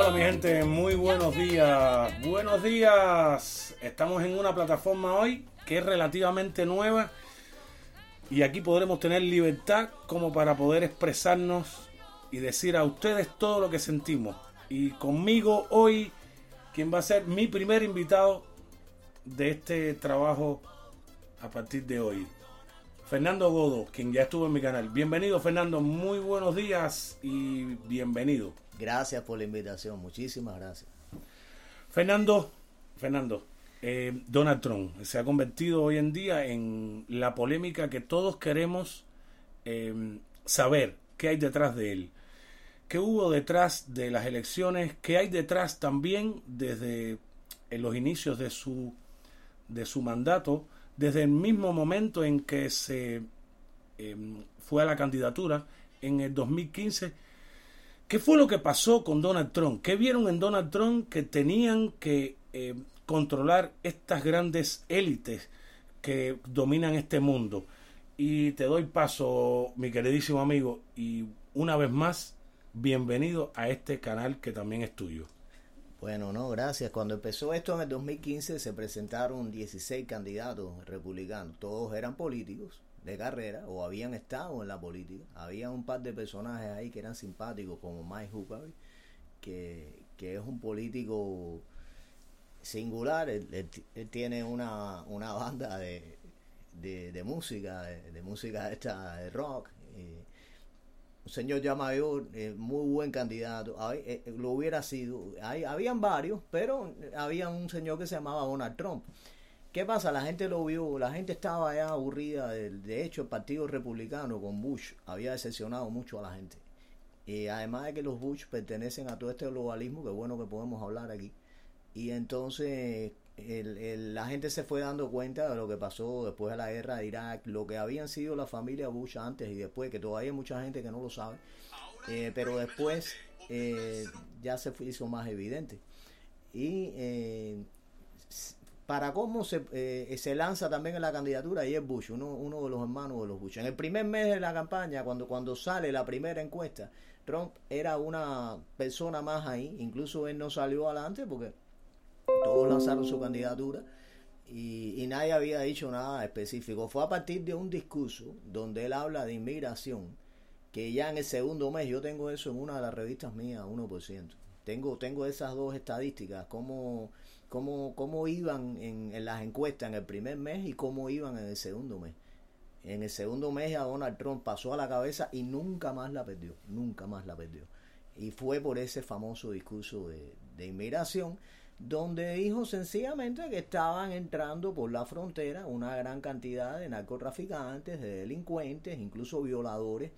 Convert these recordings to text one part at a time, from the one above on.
Hola mi gente, muy buenos días. Buenos días. Estamos en una plataforma hoy que es relativamente nueva y aquí podremos tener libertad como para poder expresarnos y decir a ustedes todo lo que sentimos. Y conmigo hoy, quien va a ser mi primer invitado de este trabajo a partir de hoy. Fernando Godo, quien ya estuvo en mi canal. Bienvenido Fernando, muy buenos días y bienvenido. Gracias por la invitación, muchísimas gracias. Fernando, Fernando, eh, Donald Trump se ha convertido hoy en día en la polémica que todos queremos eh, saber qué hay detrás de él. ¿Qué hubo detrás de las elecciones? ¿Qué hay detrás también desde en los inicios de su, de su mandato? Desde el mismo momento en que se eh, fue a la candidatura en el 2015 ¿Qué fue lo que pasó con Donald Trump? ¿Qué vieron en Donald Trump que tenían que eh, controlar estas grandes élites que dominan este mundo? Y te doy paso, mi queridísimo amigo, y una vez más, bienvenido a este canal que también es tuyo. Bueno, no, gracias. Cuando empezó esto en el 2015 se presentaron 16 candidatos republicanos. Todos eran políticos de carrera o habían estado en la política. Había un par de personajes ahí que eran simpáticos como Mike Huckabee, que, que es un político singular. Él, tiene una, una banda de, de, de música, de, música esta de rock. un señor ya mayor, eh, muy buen candidato. Eh, eh, lo hubiera sido. Habían varios, pero había un señor que se llamaba Donald Trump. ¿Qué pasa? La gente lo vio, la gente estaba ya aburrida. De, de hecho, el Partido Republicano con Bush había decepcionado mucho a la gente. Y además de que los Bush pertenecen a todo este globalismo, que bueno que podemos hablar aquí. Y entonces la gente se fue dando cuenta de lo que pasó después de la guerra de Irak, lo que habían sido la familia Bush antes y después, que todavía hay mucha gente que no lo sabe, Eh, pero después eh, ya se hizo más evidente. Y eh, para cómo se, eh, se lanza también en la candidatura y es Bush, uno, uno de los hermanos de los Bush. En el primer mes de la campaña, cuando, cuando sale la primera encuesta, Trump era una persona más ahí, incluso él no salió adelante porque todos lanzaron su candidatura y, y nadie había dicho nada específico. Fue a partir de un discurso donde él habla de inmigración, que ya en el segundo mes, yo tengo eso en una de las revistas mías, 1%. Tengo, tengo esas dos estadísticas, cómo, cómo, cómo iban en, las encuestas en el primer mes y cómo iban en el segundo mes. En el segundo mes ya Donald Trump pasó a la cabeza y nunca más la perdió, nunca más la perdió. Y fue por ese famoso discurso de inmigración, donde dijo sencillamente que estaban entrando por la frontera una gran cantidad de narcotraficantes, de delincuentes, incluso violadores.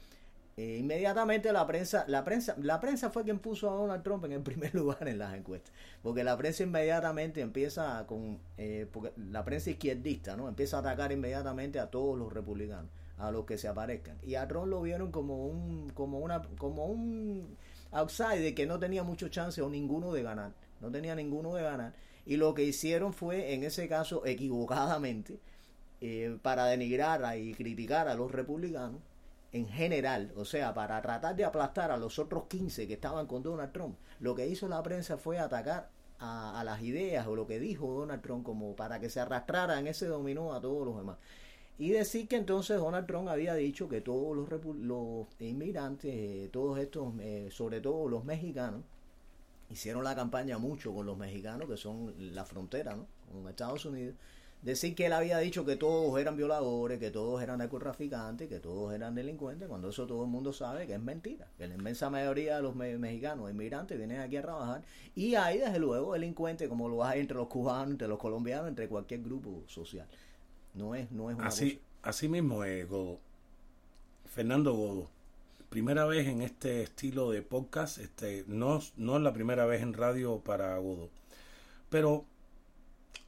Eh, inmediatamente la prensa, la prensa, la prensa fue quien puso a Donald Trump en el primer lugar en las encuestas, porque la prensa inmediatamente empieza con, eh, porque la prensa izquierdista, ¿no? Empieza a atacar inmediatamente a todos los republicanos, a los que se aparezcan, y a Trump lo vieron como un, como una, como un outsider que no tenía mucho chance o ninguno de ganar, no tenía ninguno de ganar, y lo que hicieron fue, en ese caso, equivocadamente, eh, para denigrar y criticar a los republicanos en general, o sea, para tratar de aplastar a los otros 15 que estaban con Donald Trump, lo que hizo la prensa fue atacar a, las ideas o lo que dijo Donald Trump como para que se arrastrara en ese dominó a todos los demás. Y decir que entonces Donald Trump había dicho que todos los inmigrantes, eh, todos estos, eh, sobre todo los mexicanos, hicieron la campaña mucho con los mexicanos, que son la frontera, ¿no? Con Estados Unidos. Decir que él había dicho que todos eran violadores, que todos eran narcotraficantes, que todos eran delincuentes, cuando eso todo el mundo sabe que es mentira. Que la inmensa mayoría de los me- mexicanos inmigrantes vienen aquí a trabajar y hay desde luego delincuentes como lo hay entre los cubanos, entre los colombianos, entre cualquier grupo social. No es, no es una Así, cosa- así mismo es, Godo. Fernando Godo. Primera vez en este estilo de podcast, este, no, no es la primera vez en radio para Godo. Pero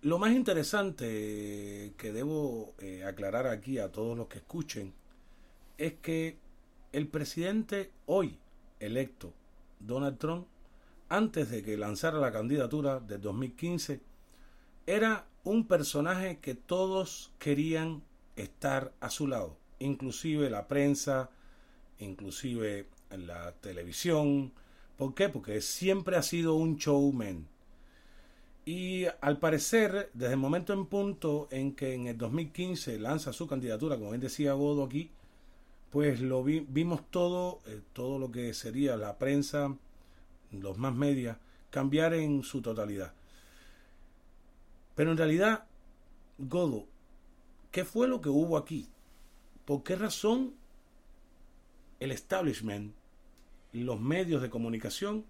lo más interesante que debo eh, aclarar aquí a todos los que escuchen es que el presidente hoy electo, Donald Trump, antes de que lanzara la candidatura del 2015, era un personaje que todos querían estar a su lado, inclusive la prensa, inclusive la televisión. ¿Por qué? Porque siempre ha sido un showman. Y al parecer, desde el momento en punto en que en el 2015 lanza su candidatura, como bien decía Godo aquí, pues lo vi- vimos todo, eh, todo lo que sería la prensa, los más medias, cambiar en su totalidad. Pero en realidad, Godo, ¿qué fue lo que hubo aquí? ¿Por qué razón el establishment, los medios de comunicación,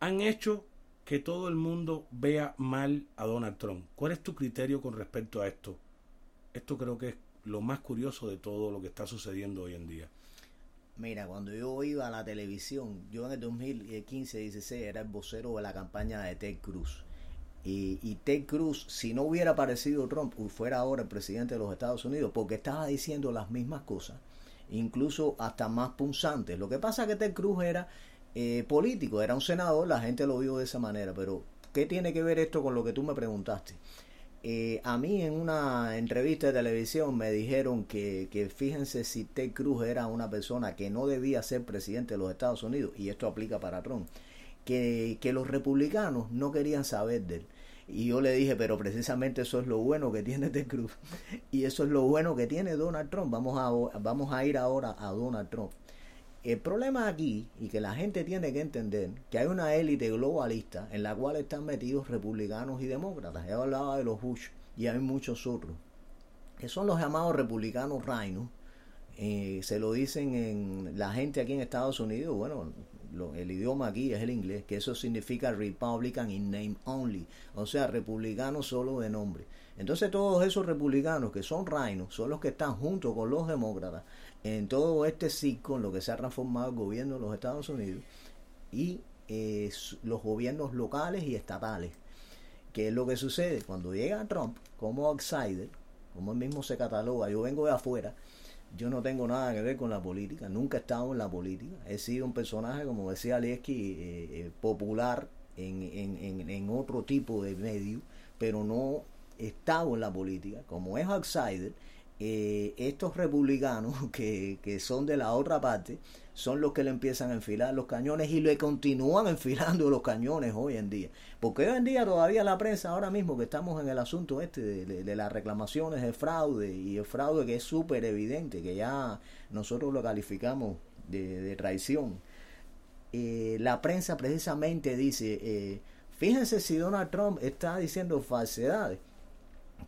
han hecho que todo el mundo vea mal a Donald Trump? ¿Cuál es tu criterio con respecto a esto? Esto creo que es lo más curioso de todo lo que está sucediendo hoy en día. Mira, cuando yo iba a la televisión, yo en el 2015-16 era el vocero de la campaña de Ted Cruz. Y, y Ted Cruz, si no hubiera aparecido Trump, fuera ahora el presidente de los Estados Unidos, porque estaba diciendo las mismas cosas, incluso hasta más punzantes. Lo que pasa es que Ted Cruz era eh, político, era un senador, la gente lo vio de esa manera, pero ¿qué tiene que ver esto con lo que tú me preguntaste? Eh, a mí en una entrevista de televisión me dijeron que, que fíjense si Ted Cruz era una persona que no debía ser presidente de los Estados Unidos, y esto aplica para Trump, que, que los republicanos no querían saber de él. Y yo le dije, pero precisamente eso es lo bueno que tiene Ted Cruz. Y eso es lo bueno que tiene Donald Trump. Vamos a, vamos a ir ahora a Donald Trump. El problema aquí, y que la gente tiene que entender, que hay una élite globalista en la cual están metidos republicanos y demócratas. He hablaba de los Bush y hay muchos otros, que son los llamados republicanos rhinos. Eh, se lo dicen en la gente aquí en Estados Unidos, bueno, lo- el idioma aquí es el inglés, que eso significa Republican in name only, o sea, republicano solo de nombre. Entonces todos esos republicanos que son reinos son los que están junto con los demócratas en todo este circo en lo que se ha transformado el gobierno de los Estados Unidos y eh, los gobiernos locales y estatales. ¿Qué es lo que sucede? Cuando llega Trump como outsider, como él mismo se cataloga, yo vengo de afuera, yo no tengo nada que ver con la política, nunca he estado en la política, he sido un personaje, como decía Leski, eh, eh, popular en, en, en, en otro tipo de medio, pero no he estado en la política, como es outsider, eh, estos republicanos que, que son de la otra parte son los que le empiezan a enfilar los cañones y le continúan enfilando los cañones hoy en día. Porque hoy en día todavía la prensa, ahora mismo que estamos en el asunto este de, las reclamaciones de fraude y el fraude que es súper evidente, que ya nosotros lo calificamos de, de traición, eh, la prensa precisamente dice, eh, fíjense si Donald Trump está diciendo falsedades,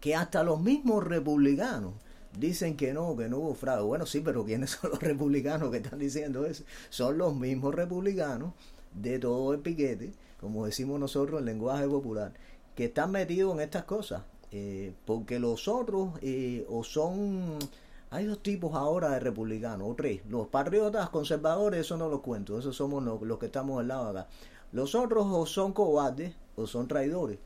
que hasta los mismos republicanos dicen que no, que no hubo fraude. Bueno, sí, pero ¿quiénes son los republicanos que están diciendo eso? Son los mismos republicanos de todo el piquete, como decimos nosotros en lenguaje popular, que están metidos en estas cosas. Eh, porque los otros eh, o son... Hay dos tipos ahora de republicanos, o tres. Los patriotas conservadores, eso no los cuento, esos somos los, los que estamos al lado acá. Los otros o son cobardes o son traidores.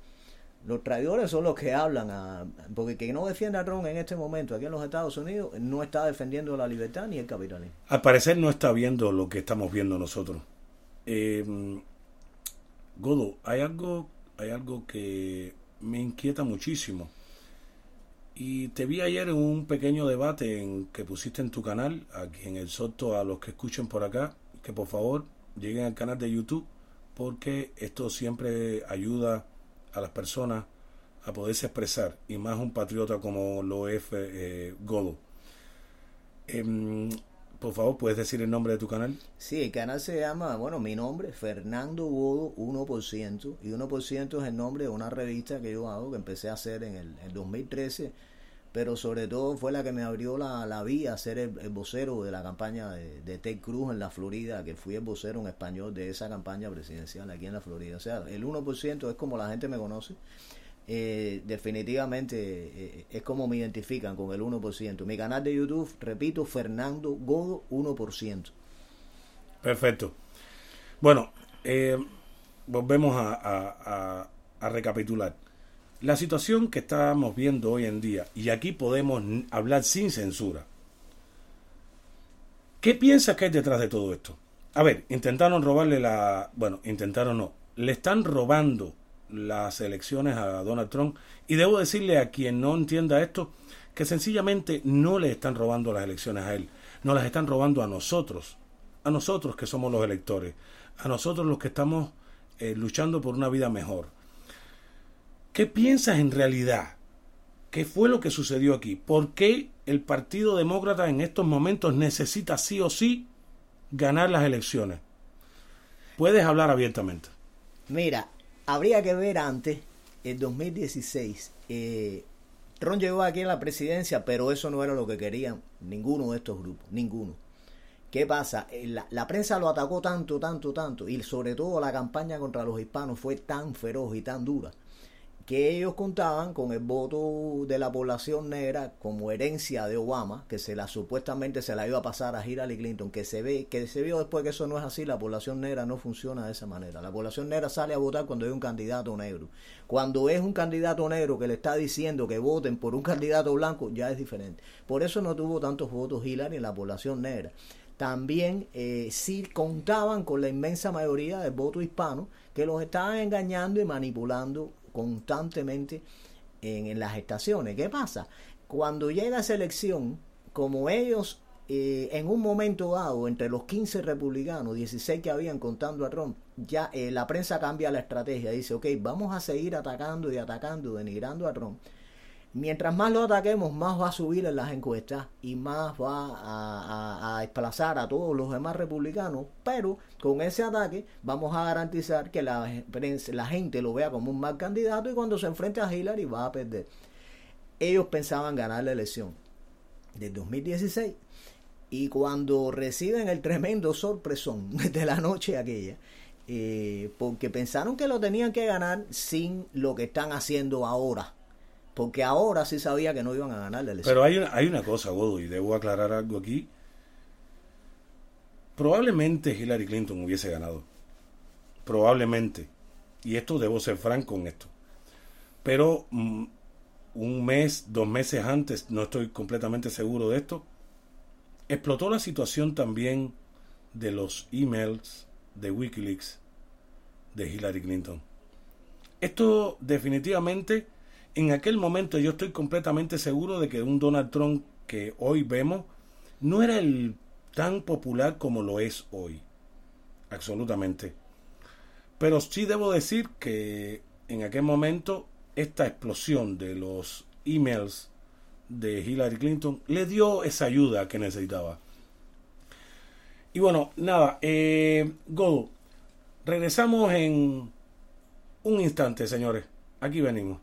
Los traidores son los que hablan, a- porque quien no defiende a Trump en este momento aquí en los Estados Unidos no está defendiendo la libertad ni el capitalismo. Al parecer no está viendo lo que estamos viendo nosotros. Eh, Godo, hay algo, hay algo que me inquieta muchísimo. Y te vi ayer en un pequeño debate en, que pusiste en tu canal, aquí en el Soto, a los que escuchen por acá, que por favor lleguen al canal de YouTube, porque esto siempre ayuda a las personas a poderse expresar, y más un patriota como lo es eh, Godo. Em, por favor, ¿puedes decir el nombre de tu canal? Sí, el canal se llama, bueno, mi nombre, Fernando Godo 1%, y 1% es el nombre de una revista que yo hago, que empecé a hacer en el en 2013, pero sobre todo fue la que me abrió la, la vía a ser el, el vocero de la campaña de, Ted Cruz en la Florida, que fui el vocero en español de esa campaña presidencial aquí en la Florida. O sea, el 1% es como la gente me conoce. Eh, definitivamente eh, es como me identifican con el 1%. Mi canal de YouTube, repito, Fernando Godo 1%. Perfecto. Bueno, eh, volvemos a- a recapitular. La situación que estamos viendo hoy en día, y aquí podemos hablar sin censura. ¿Qué piensas que hay detrás de todo esto? A ver, intentaron robarle la... Bueno, intentaron no. Le están robando las elecciones a Donald Trump. Y debo decirle a quien no entienda esto, que sencillamente no le están robando las elecciones a él. No las están robando a nosotros. A nosotros que somos los electores. A nosotros los que estamos eh, luchando por una vida mejor. ¿Qué piensas en realidad? ¿Qué fue lo que sucedió aquí? ¿Por qué el Partido Demócrata en estos momentos necesita sí o sí ganar las elecciones? Puedes hablar abiertamente. Mira, habría que ver antes, el 2016, eh, Trump llegó aquí a la presidencia, pero eso no era lo que querían ninguno de estos grupos, ninguno. ¿Qué pasa? Eh, la prensa lo atacó tanto, tanto, tanto, y sobre todo la campaña contra los hispanos fue tan feroz y tan dura, que ellos contaban con el voto de la población negra como herencia de Obama, que se la supuestamente se la iba a pasar a Hillary Clinton, que se ve, que se vio después que eso no es así, la población negra no funciona de esa manera. La población negra sale a votar cuando hay un candidato negro. Cuando es un candidato negro que le está diciendo que voten por un candidato blanco, ya es diferente. Por eso no tuvo tantos votos Hillary en la población negra también eh, sí contaban con la inmensa mayoría del voto hispano que los estaban engañando y manipulando constantemente en, las estaciones. ¿Qué pasa? Cuando llega esa elección, como ellos eh, en un momento dado, entre los 15 republicanos, 16 que habían contando a Trump, ya eh, la prensa cambia la estrategia, dice, ok, vamos a seguir atacando y atacando, denigrando a Trump. Mientras más lo ataquemos, más va a subir en las encuestas y más va a, a- a desplazar a todos los demás republicanos. Pero con ese ataque vamos a garantizar que la, la gente lo vea como un mal candidato y cuando se enfrente a Hillary va a perder. Ellos pensaban ganar la elección del 2016 y cuando reciben el tremendo sorpresón de la noche aquella, eh, porque pensaron que lo tenían que ganar sin lo que están haciendo ahora. Porque ahora sí sabía que no iban a ganar la elección. Pero hay una, hay una cosa, Godo, y debo aclarar algo aquí. Probablemente Hillary Clinton hubiese ganado. Probablemente. Y esto debo ser franco en esto. Pero mm, un mes, dos meses antes, no estoy completamente seguro de esto, explotó la situación también de los emails de Wikileaks de Hillary Clinton. Esto definitivamente, en aquel momento yo estoy completamente seguro de que un Donald Trump que hoy vemos no era el tan popular como lo es hoy. Absolutamente. Pero sí debo decir que en aquel momento esta explosión de los emails de Hillary Clinton le dio esa ayuda que necesitaba. Y bueno, nada, eh, Godo, regresamos en un instante, señores. Aquí venimos.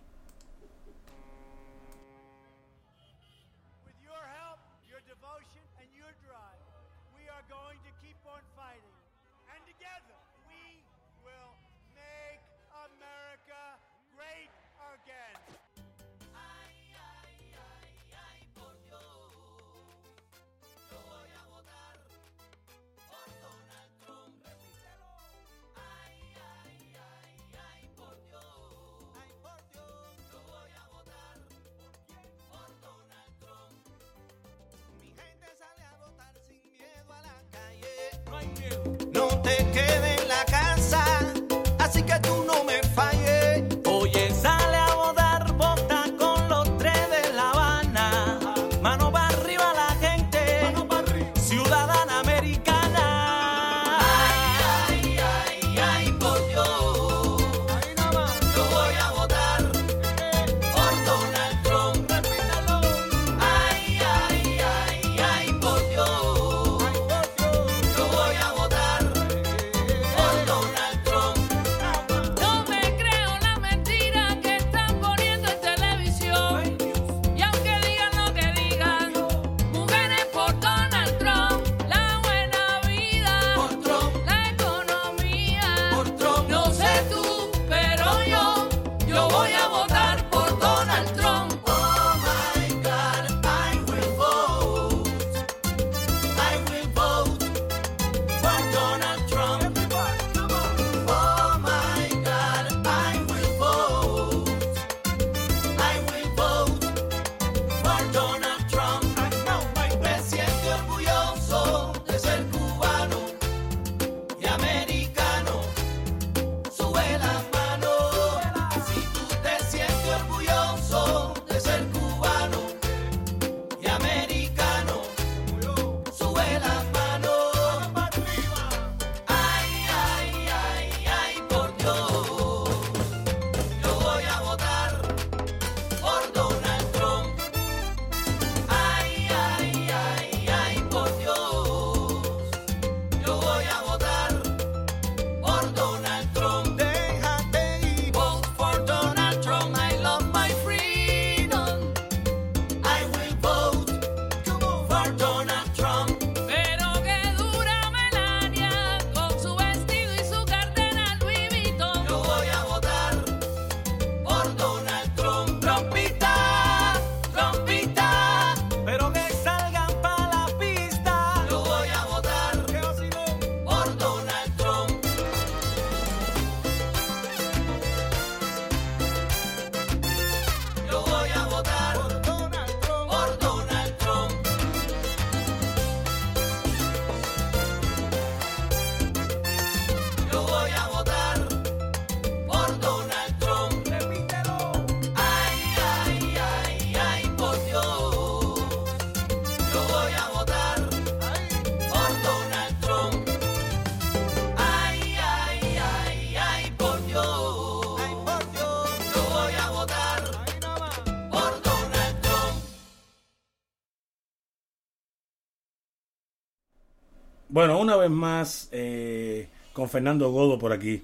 Bueno, una vez más eh, con Fernando Godo por aquí.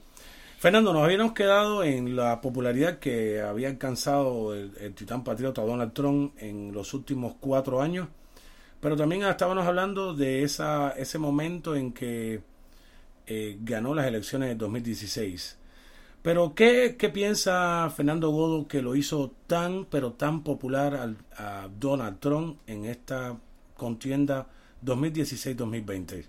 Fernando, nos habíamos quedado en la popularidad que había alcanzado el, titán patriota Donald Trump en los últimos cuatro años, pero también estábamos hablando de esa, ese momento en que eh, ganó las elecciones de 2016. Pero, ¿qué, ¿qué piensa Fernando Godo que lo hizo tan, pero tan popular al- a Donald Trump en esta contienda 2016-2020?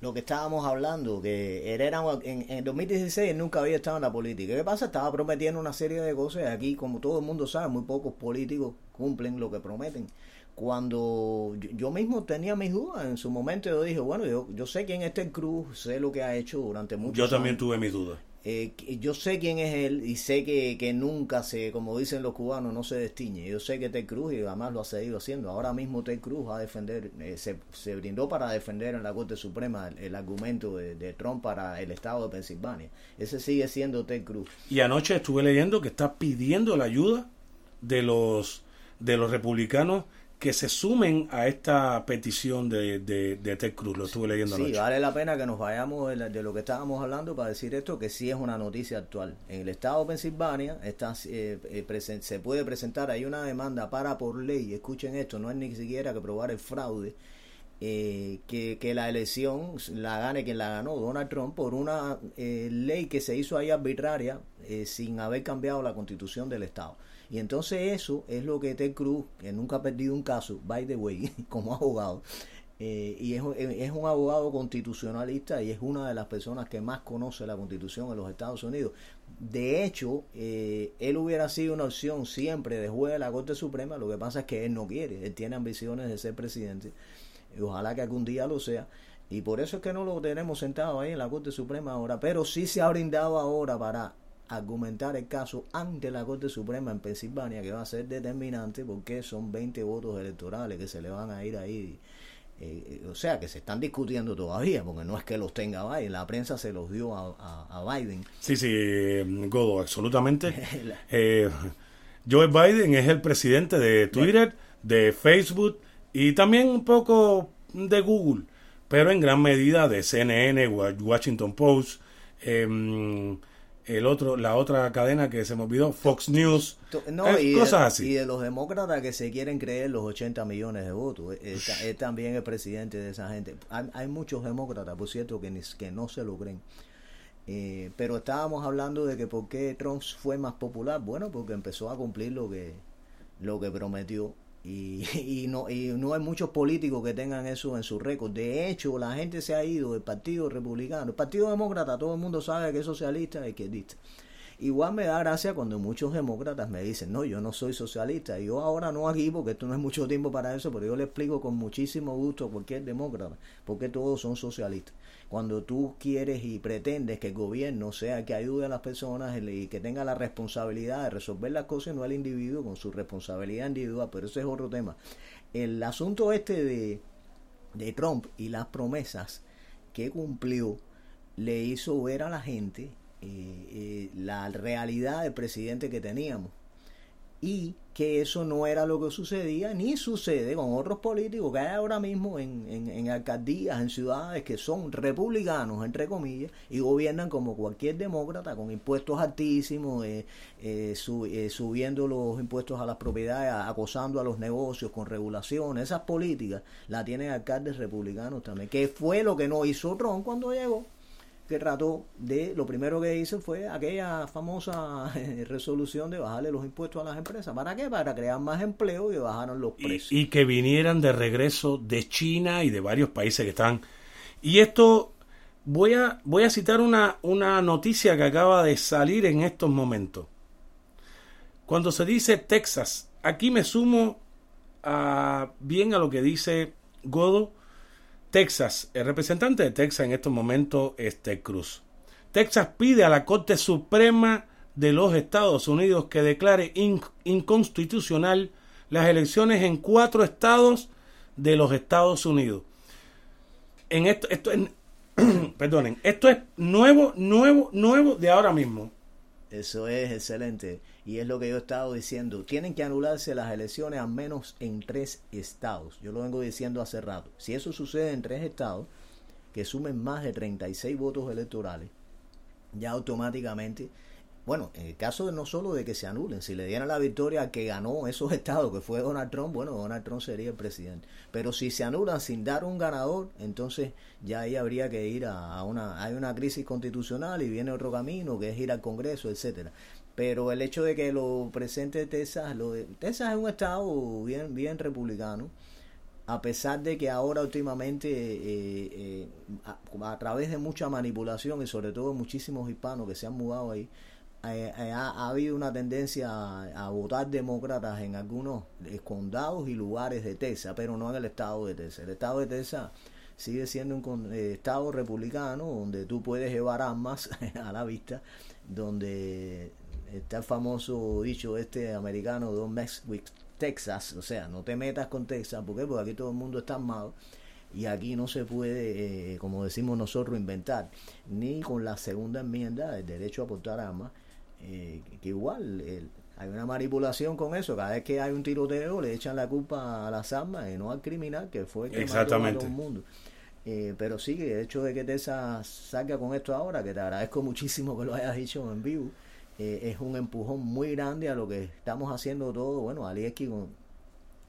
Lo que estábamos hablando, que él era en, en 2016 él nunca había estado en la política. ¿Qué pasa? Estaba prometiendo una serie de cosas. Aquí, como todo el mundo sabe, muy pocos políticos cumplen lo que prometen. Cuando yo, yo mismo tenía mis dudas, en su momento yo dije, bueno, yo, yo sé quién es Ted Cruz, sé lo que ha hecho durante muchos Yo años. también tuve mis dudas. Eh, yo sé quién es él y sé que, que nunca se, como dicen los cubanos, no se destiñe. Yo sé que Ted Cruz, y además lo ha seguido haciendo. Ahora mismo Ted Cruz a defender, eh, se, se brindó para defender en la Corte Suprema el, el argumento de, de Trump para el estado de Pensilvania. Ese sigue siendo Ted Cruz. Y anoche estuve leyendo que está pidiendo la ayuda de los de los republicanos que se sumen a esta petición de, de, de Ted Cruz. Lo estuve leyendo Sí, anoche. vale la pena que nos vayamos de, la- de lo que estábamos hablando para decir esto, que sí es una noticia actual. En el estado de Pensilvania está, eh, eh, presen- se puede presentar, hay una demanda para por ley, escuchen esto, no es ni siquiera que probar el fraude, eh, que, que la elección la gane quien la ganó, Donald Trump, por una eh, ley que se hizo ahí arbitraria eh, sin haber cambiado la constitución del estado. Y entonces eso es lo que Ted Cruz, que nunca ha perdido un caso, by the way, como abogado, eh, y es, un- es un abogado constitucionalista y es una de las personas que más conoce la constitución en los Estados Unidos. De hecho, eh, él hubiera sido una opción siempre de juez de la Corte Suprema, lo que pasa es que él no quiere, él tiene ambiciones de ser presidente, y ojalá que algún día lo sea, y por eso es que no lo tenemos sentado ahí en la Corte Suprema ahora, pero sí se ha brindado ahora para argumentar el caso ante la Corte Suprema en Pensilvania, que va a ser determinante porque son 20 votos electorales que se le van a ir ahí. eh, o sea, que se están discutiendo todavía, porque no es que los tenga Biden, la prensa se los dio a, a- a Biden. Sí, sí, eh, Godo, absolutamente. Eh, Joe Biden es el presidente de Twitter, de Facebook y también un poco de Google, pero en gran medida de CNN, Wa- Washington Post, em, el otro, la otra cadena que se me olvidó, Fox News, No, eh, y, de, cosas así. y de los demócratas que se quieren creer los 80 millones de votos. Él, él ta- él también es presidente de esa gente. Hay, hay muchos demócratas, por cierto, que, ni- que no se lo creen. Eh, pero estábamos hablando de que por qué Trump fue más popular. Bueno, porque empezó a cumplir lo que, lo que prometió. Y, y no, y no hay muchos políticos que tengan eso en su récord. De hecho, la gente se ha ido del Partido Republicano. El Partido Demócrata, todo el mundo sabe que es socialista y izquierdista. Igual me da gracia cuando muchos demócratas me dicen, no, yo no soy socialista. Yo ahora no aquí, porque esto no es mucho tiempo para eso, pero yo le explico con muchísimo gusto a cualquier demócrata, porque todos son socialistas. Cuando tú quieres y pretendes que el gobierno sea que ayude a las personas y que tenga la responsabilidad de resolver las cosas, no el individuo con su responsabilidad individual, pero ese es otro tema. El asunto este de, de Trump y las promesas que cumplió le hizo ver a la gente eh, eh, la realidad del presidente que teníamos y que eso no era lo que sucedía ni sucede con otros políticos que hay ahora mismo en, en, en alcaldías, en ciudades que son republicanos, entre comillas, y gobiernan como cualquier demócrata con impuestos altísimos, eh, eh, eh, subiendo los impuestos a las propiedades, acosando a los negocios con regulaciones. Esas políticas la tienen alcaldes republicanos también, que fue lo que no hizo Trump cuando llegó que trató de, lo primero que hizo fue aquella famosa resolución de bajarle los impuestos a las empresas. ¿Para qué? Para crear más empleo y bajaron los y, precios. y que vinieran de regreso de China y de varios países que están. Y esto, voy a, voy a citar una, una noticia que acaba de salir en estos momentos. Cuando se dice Texas, aquí me sumo a, bien a lo que dice Godo. Texas, el representante de Texas en estos momentos es Ted Cruz. Texas pide a la Corte Suprema de los Estados Unidos que declare in- inconstitucional las elecciones en cuatro estados de los Estados Unidos. En esto, esto es, perdonen, esto es nuevo, nuevo, nuevo de ahora mismo. Eso es excelente. Y es lo que yo he estado diciendo. Tienen que anularse las elecciones al menos en tres estados. Yo lo vengo diciendo hace rato. Si eso sucede en tres estados, que sumen más de 36 votos electorales, ya automáticamente, bueno, en el caso no solo de que se anulen, si le dieran la victoria que ganó esos estados, que fue Donald Trump, bueno, Donald Trump sería el presidente. Pero si se anulan sin dar un ganador, entonces ya ahí habría que ir a, una, hay una crisis constitucional y viene otro camino, que es ir al Congreso, etcétera. Pero el hecho de que lo presente Texas, lo de, Texas es un estado bien, bien republicano, a pesar de que ahora últimamente eh, eh, a, a través de mucha manipulación y sobre todo muchísimos hispanos que se han mudado ahí, eh, eh, ha, ha habido una tendencia a, votar demócratas en algunos condados y lugares de Texas, pero no en el estado de Texas. El estado de Texas sigue siendo un eh, estado republicano donde tú puedes llevar armas a la vista, donde está el famoso dicho este americano Don't mess Texas, o sea, no te metas con Texas, ¿por qué? Porque aquí todo el mundo está armado y aquí no se puede, eh, como decimos nosotros, inventar, ni con la segunda enmienda, el derecho a portar armas, eh, que igual el- hay una manipulación con eso, cada vez que hay un tiroteo le echan la culpa a las armas y no al criminal que fue el que mató a todo el mundo. Eh, pero sí, el hecho de que Tessa salga con esto ahora, que te agradezco muchísimo que lo hayas dicho en vivo, eh, es un empujón muy grande a lo que estamos haciendo todo, bueno, Alieski con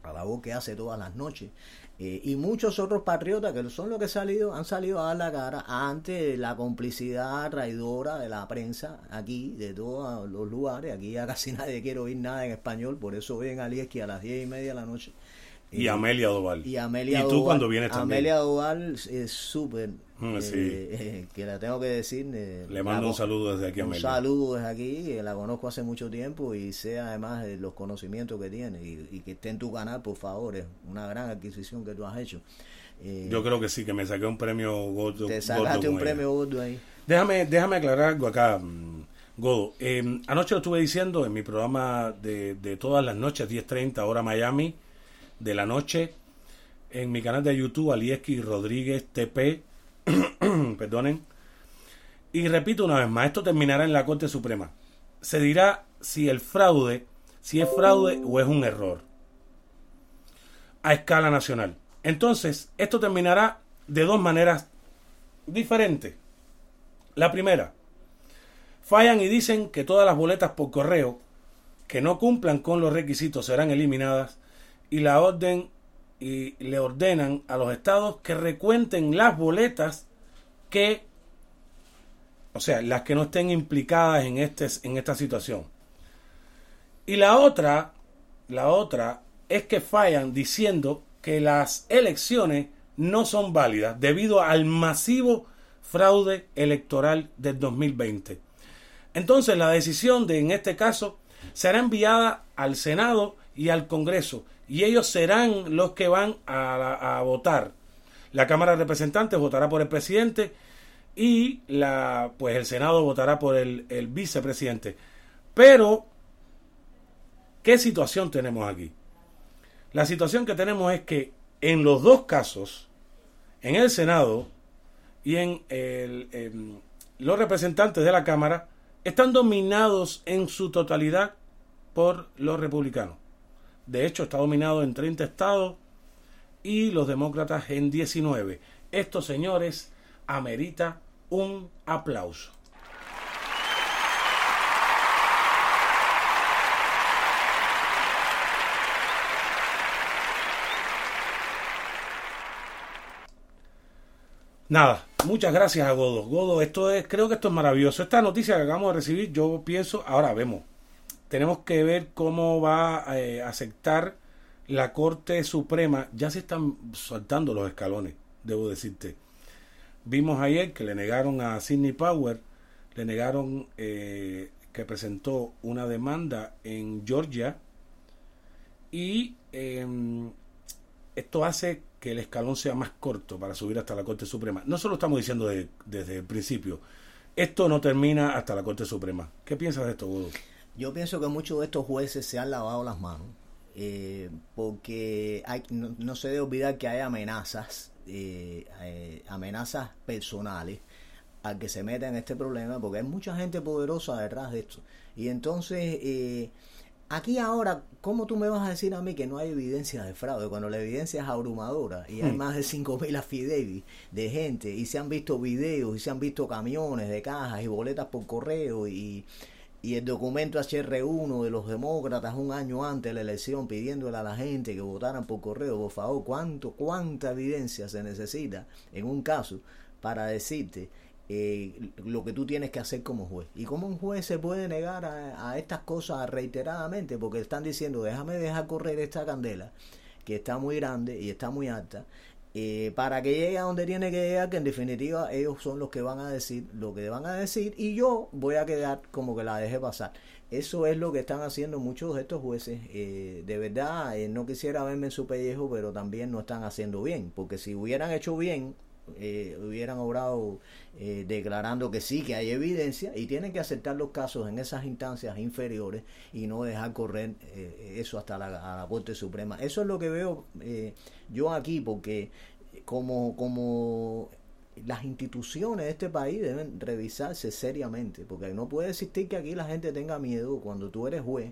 a la voz que hace todas las noches. Eh, y muchos otros patriotas que son los que salido, han salido a dar la cara ante la complicidad traidora de la prensa aquí, de todos los lugares. Aquí ya casi nadie quiere oír nada en español, por eso ven a Alieski a las diez y media de la noche. Y Amelia Doval. y Amelia Y tú cuando vienes también. Amelia Doval es súper, Mm, eh, sí. eh, que la tengo que decir. eh, Le mando un saludo desde aquí a Un Amelia. saludo desde aquí, la conozco hace mucho tiempo y sé además de los conocimientos que tiene y, y que esté en tu canal, por favor, es una gran adquisición que tú has hecho. Eh, Yo creo que sí, que me saqué un premio gordo. te sacaste un premio gordo ahí. Déjame, déjame aclarar algo acá, mm, Godo. Anoche lo estuve diciendo en mi programa de, de todas las noches, 10.30 hora Miami, de la noche, en mi canal de YouTube, Alieski Rodríguez TP, perdonen. Y repito una vez más, esto terminará en la Corte Suprema. Se dirá si el fraude, si es fraude o es un error. A escala nacional. Entonces, esto terminará de dos maneras diferentes. La primera, fallan y dicen que todas las boletas por correo que no cumplan con los requisitos serán eliminadas y la orden y le ordenan a los estados que recuenten las boletas que o sea, las que no estén implicadas en este en esta situación. Y la otra, la otra es que fallan diciendo que las elecciones no son válidas debido al masivo fraude electoral del 2020. Entonces la decisión de, en este caso, será enviada al Senado y al Congreso y ellos serán los que van a, votar. La Cámara de Representantes votará por el presidente y la, pues el Senado votará por el, vicepresidente. Pero, ¿qué situación tenemos aquí? La situación que tenemos es que en los dos casos, en el Senado y en los representantes de la Cámara, están dominados en su totalidad por los republicanos. De hecho, está dominado en 30 estados y los demócratas en 19. Esto, señores, amerita un aplauso. Nada, muchas gracias a Godo. Godo, esto es, creo que esto es maravilloso. Esta noticia que acabamos de recibir, yo pienso, ahora vemos, tenemos que ver cómo va eh, a aceptar la Corte Suprema. Ya se están soltando los escalones, debo decirte. Vimos ayer que le negaron a Sidney Power, le negaron eh, que presentó una demanda en Georgia y em, esto hace que el escalón sea más corto para subir hasta la Corte Suprema. No solo estamos diciendo de- desde el principio, esto no termina hasta la Corte Suprema. ¿Qué piensas de esto, Gudo? Yo pienso que muchos de estos jueces se han lavado las manos, eh, porque hay, no, no se debe olvidar que hay amenazas, eh, eh, amenazas personales al que se meta en este problema, porque hay mucha gente poderosa detrás de esto. Y entonces, eh, aquí ahora, ¿cómo tú me vas a decir a mí que no hay evidencia de fraude cuando la evidencia es abrumadora y hay más de 5.000 affidavits de gente y se han visto videos y se han visto camiones de cajas y boletas por correo y, y el documento HR1 de los demócratas un año antes de la elección pidiéndole a la gente que votaran por correo, por favor, ¿cuánto, cuánta evidencia se necesita en un caso para decirte eh, lo que tú tienes que hacer como juez. Y cómo un juez se puede negar a, a estas cosas reiteradamente, porque están diciendo, déjame dejar correr esta candela, que está muy grande y está muy alta, eh, para que llegue a donde tiene que llegar, que en definitiva ellos son los que van a decir lo que van a decir y yo voy a quedar como que la deje pasar. Eso es lo que están haciendo muchos de estos jueces. Eh, de verdad, eh, no quisiera verme en su pellejo, pero también no están haciendo bien, porque si hubieran hecho bien, eh, hubieran obrado eh, declarando que sí, que hay evidencia y tienen que aceptar los casos en esas instancias inferiores y no dejar correr eh, eso hasta la, la Corte Suprema. Eso es lo que veo eh, yo aquí, porque como, como las instituciones de este país deben revisarse seriamente, porque no puede existir que aquí la gente tenga miedo cuando tú eres juez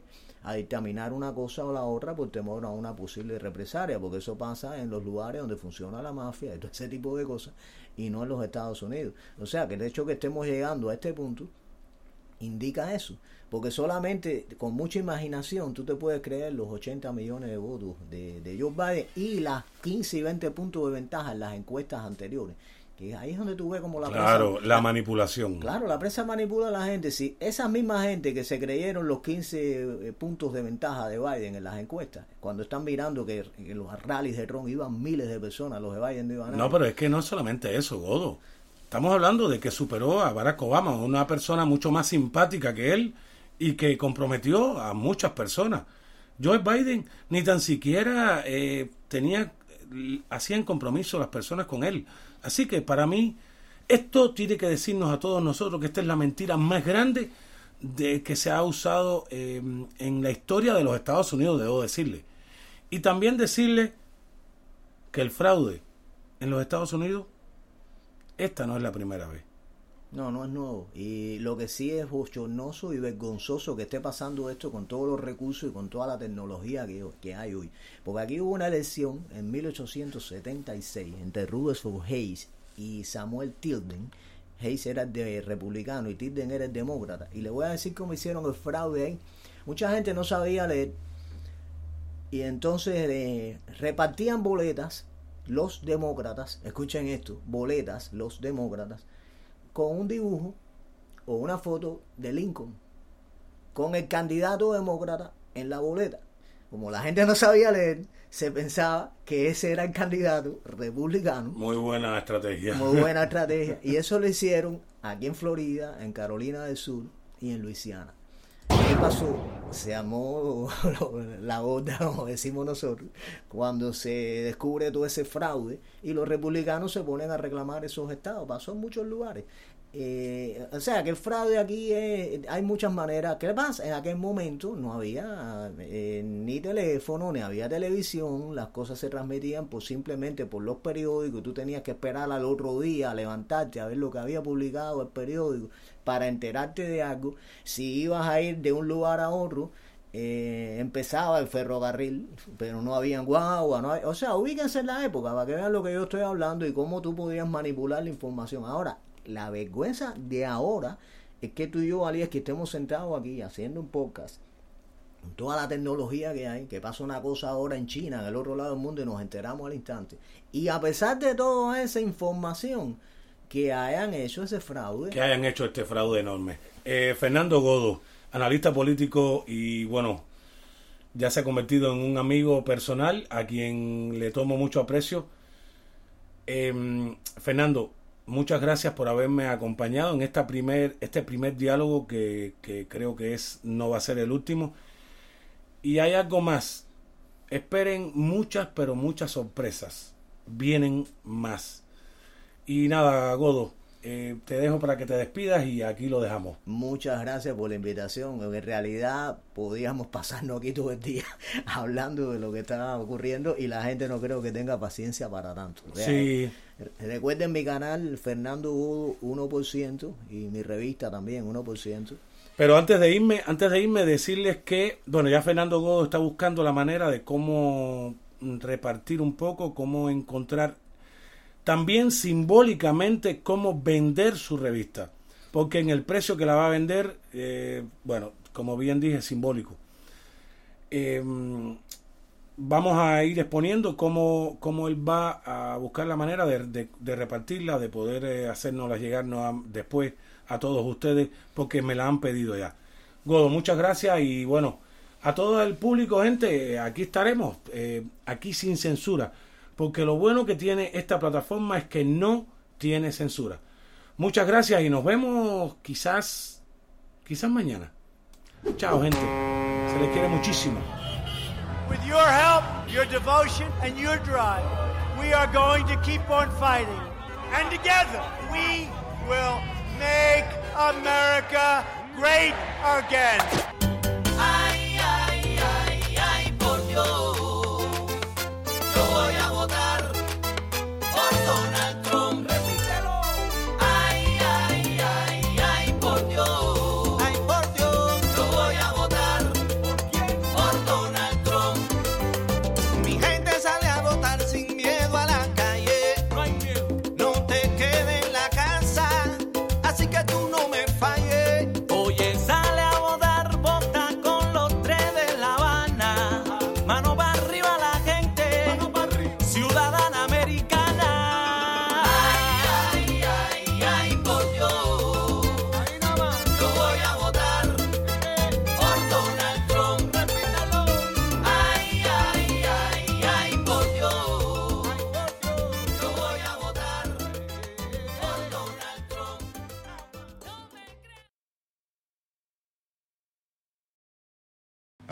a dictaminar una cosa o la otra por temor a una posible represalia, porque eso pasa en los lugares donde funciona la mafia y todo ese tipo de cosas, y no en los Estados Unidos. O sea, que el hecho que estemos llegando a este punto indica eso, porque solamente con mucha imaginación tú te puedes creer los 80 millones de votos de, de Joe Biden y las 15 y 20 puntos de ventaja en las encuestas anteriores. Que ahí es donde tú ves como la Claro, prensa- la manipulación. Claro, la prensa manipula a la gente. Si esa misma gente que se creyeron los 15 eh, puntos de ventaja de Biden en las encuestas, cuando están mirando que en los rallies de Trump iban miles de personas, los de Biden no iban a No, pero es que no es solamente eso, Godo. Estamos hablando de que superó a Barack Obama, una persona mucho más simpática que él y que comprometió a muchas personas. Joe Biden ni tan siquiera eh, tenía, hacían compromiso las personas con él. Así que para mí, esto tiene que decirnos a todos nosotros que esta es la mentira más grande de que se ha usado eh, en la historia de los Estados Unidos, debo decirle. Y también decirle que el fraude en los Estados Unidos, esta no es la primera vez. No, no es nuevo. Y lo que sí es bochornoso y vergonzoso que esté pasando esto con todos los recursos y con toda la tecnología que, hay hoy. Porque aquí hubo una elección en 1876 entre Rutherford Hayes y Samuel Tilden. Hayes era de republicano y Tilden era demócrata. Y le voy a decir cómo hicieron el fraude ahí. Mucha gente no sabía leer y entonces eh, repartían boletas los demócratas, escuchen esto, boletas los demócratas con un dibujo o una foto de Lincoln con el candidato demócrata en la boleta. Como la gente no sabía leer, se pensaba que ese era el candidato republicano. Muy buena estrategia. Muy buena estrategia. Y eso lo hicieron aquí en Florida, en Carolina del Sur y en Luisiana. ¿Qué pasó? Se armó la gorda, como decimos nosotros, cuando se descubre todo ese fraude y los republicanos se ponen a reclamar esos estados. Pasó en muchos lugares. Eh, o sea, que el fraude aquí es- hay muchas maneras. ¿Qué pasa? En aquel momento no había eh, ni teléfono, ni había televisión, las cosas se transmitían por simplemente por los periódicos, tú tenías que esperar al otro día a levantarte a ver lo que había publicado el periódico para enterarte de algo. Si ibas a ir de un lugar a otro, eh, empezaba el ferrocarril, pero no había guagua, o sea, ubíquense en la época para que vean lo que yo estoy hablando y cómo tú podías manipular la información. Ahora, la vergüenza de ahora es que tú y yo, Ali, es que estemos sentados aquí haciendo un podcast con toda la tecnología que hay, que pasa una cosa ahora en China, en el otro lado del mundo, y nos enteramos al instante. Y a pesar de toda esa información que hayan hecho ese fraude, Que hayan hecho este fraude enorme. Eh, Fernando Godo, analista político y bueno, ya se ha convertido en un amigo personal a quien le tomo mucho aprecio. Em, Fernando, muchas gracias por haberme acompañado en esta primer, este primer diálogo que, que creo que es no va a ser el último. Y hay algo más. Esperen muchas, pero muchas sorpresas. Vienen más. Y nada, Godo, eh, te dejo para que te despidas y aquí lo dejamos. Muchas gracias por la invitación. En realidad podíamos pasarnos aquí todo el día hablando de lo que está ocurriendo y la gente no creo que tenga paciencia para tanto. O sea, Sí, Recuerden mi canal Fernando Hugo 1% y mi revista también 1%. pero antes de irme, antes de irme decirles que, bueno, ya Fernando Godo está buscando la manera de cómo mm, repartir un poco, cómo encontrar también simbólicamente cómo vender su revista, porque en el precio que la va a vender, eh, bueno, como bien dije, simbólico. Eh, vamos a ir exponiendo cómo, cómo él va a buscar la manera de, de- repartirla, de poder eh, hacernosla llegarnos después a todos ustedes, porque me la han pedido ya. Godo, muchas gracias y bueno, a todo el público, gente, aquí estaremos, eh, aquí sin censura, porque lo bueno que tiene esta plataforma es que no tiene censura. Muchas gracias y nos vemos quizás, quizás mañana. Chao, gente. Se les quiere muchísimo. With your help, your devotion, and your drive, we are going to keep on fighting. And together, we will make America great again.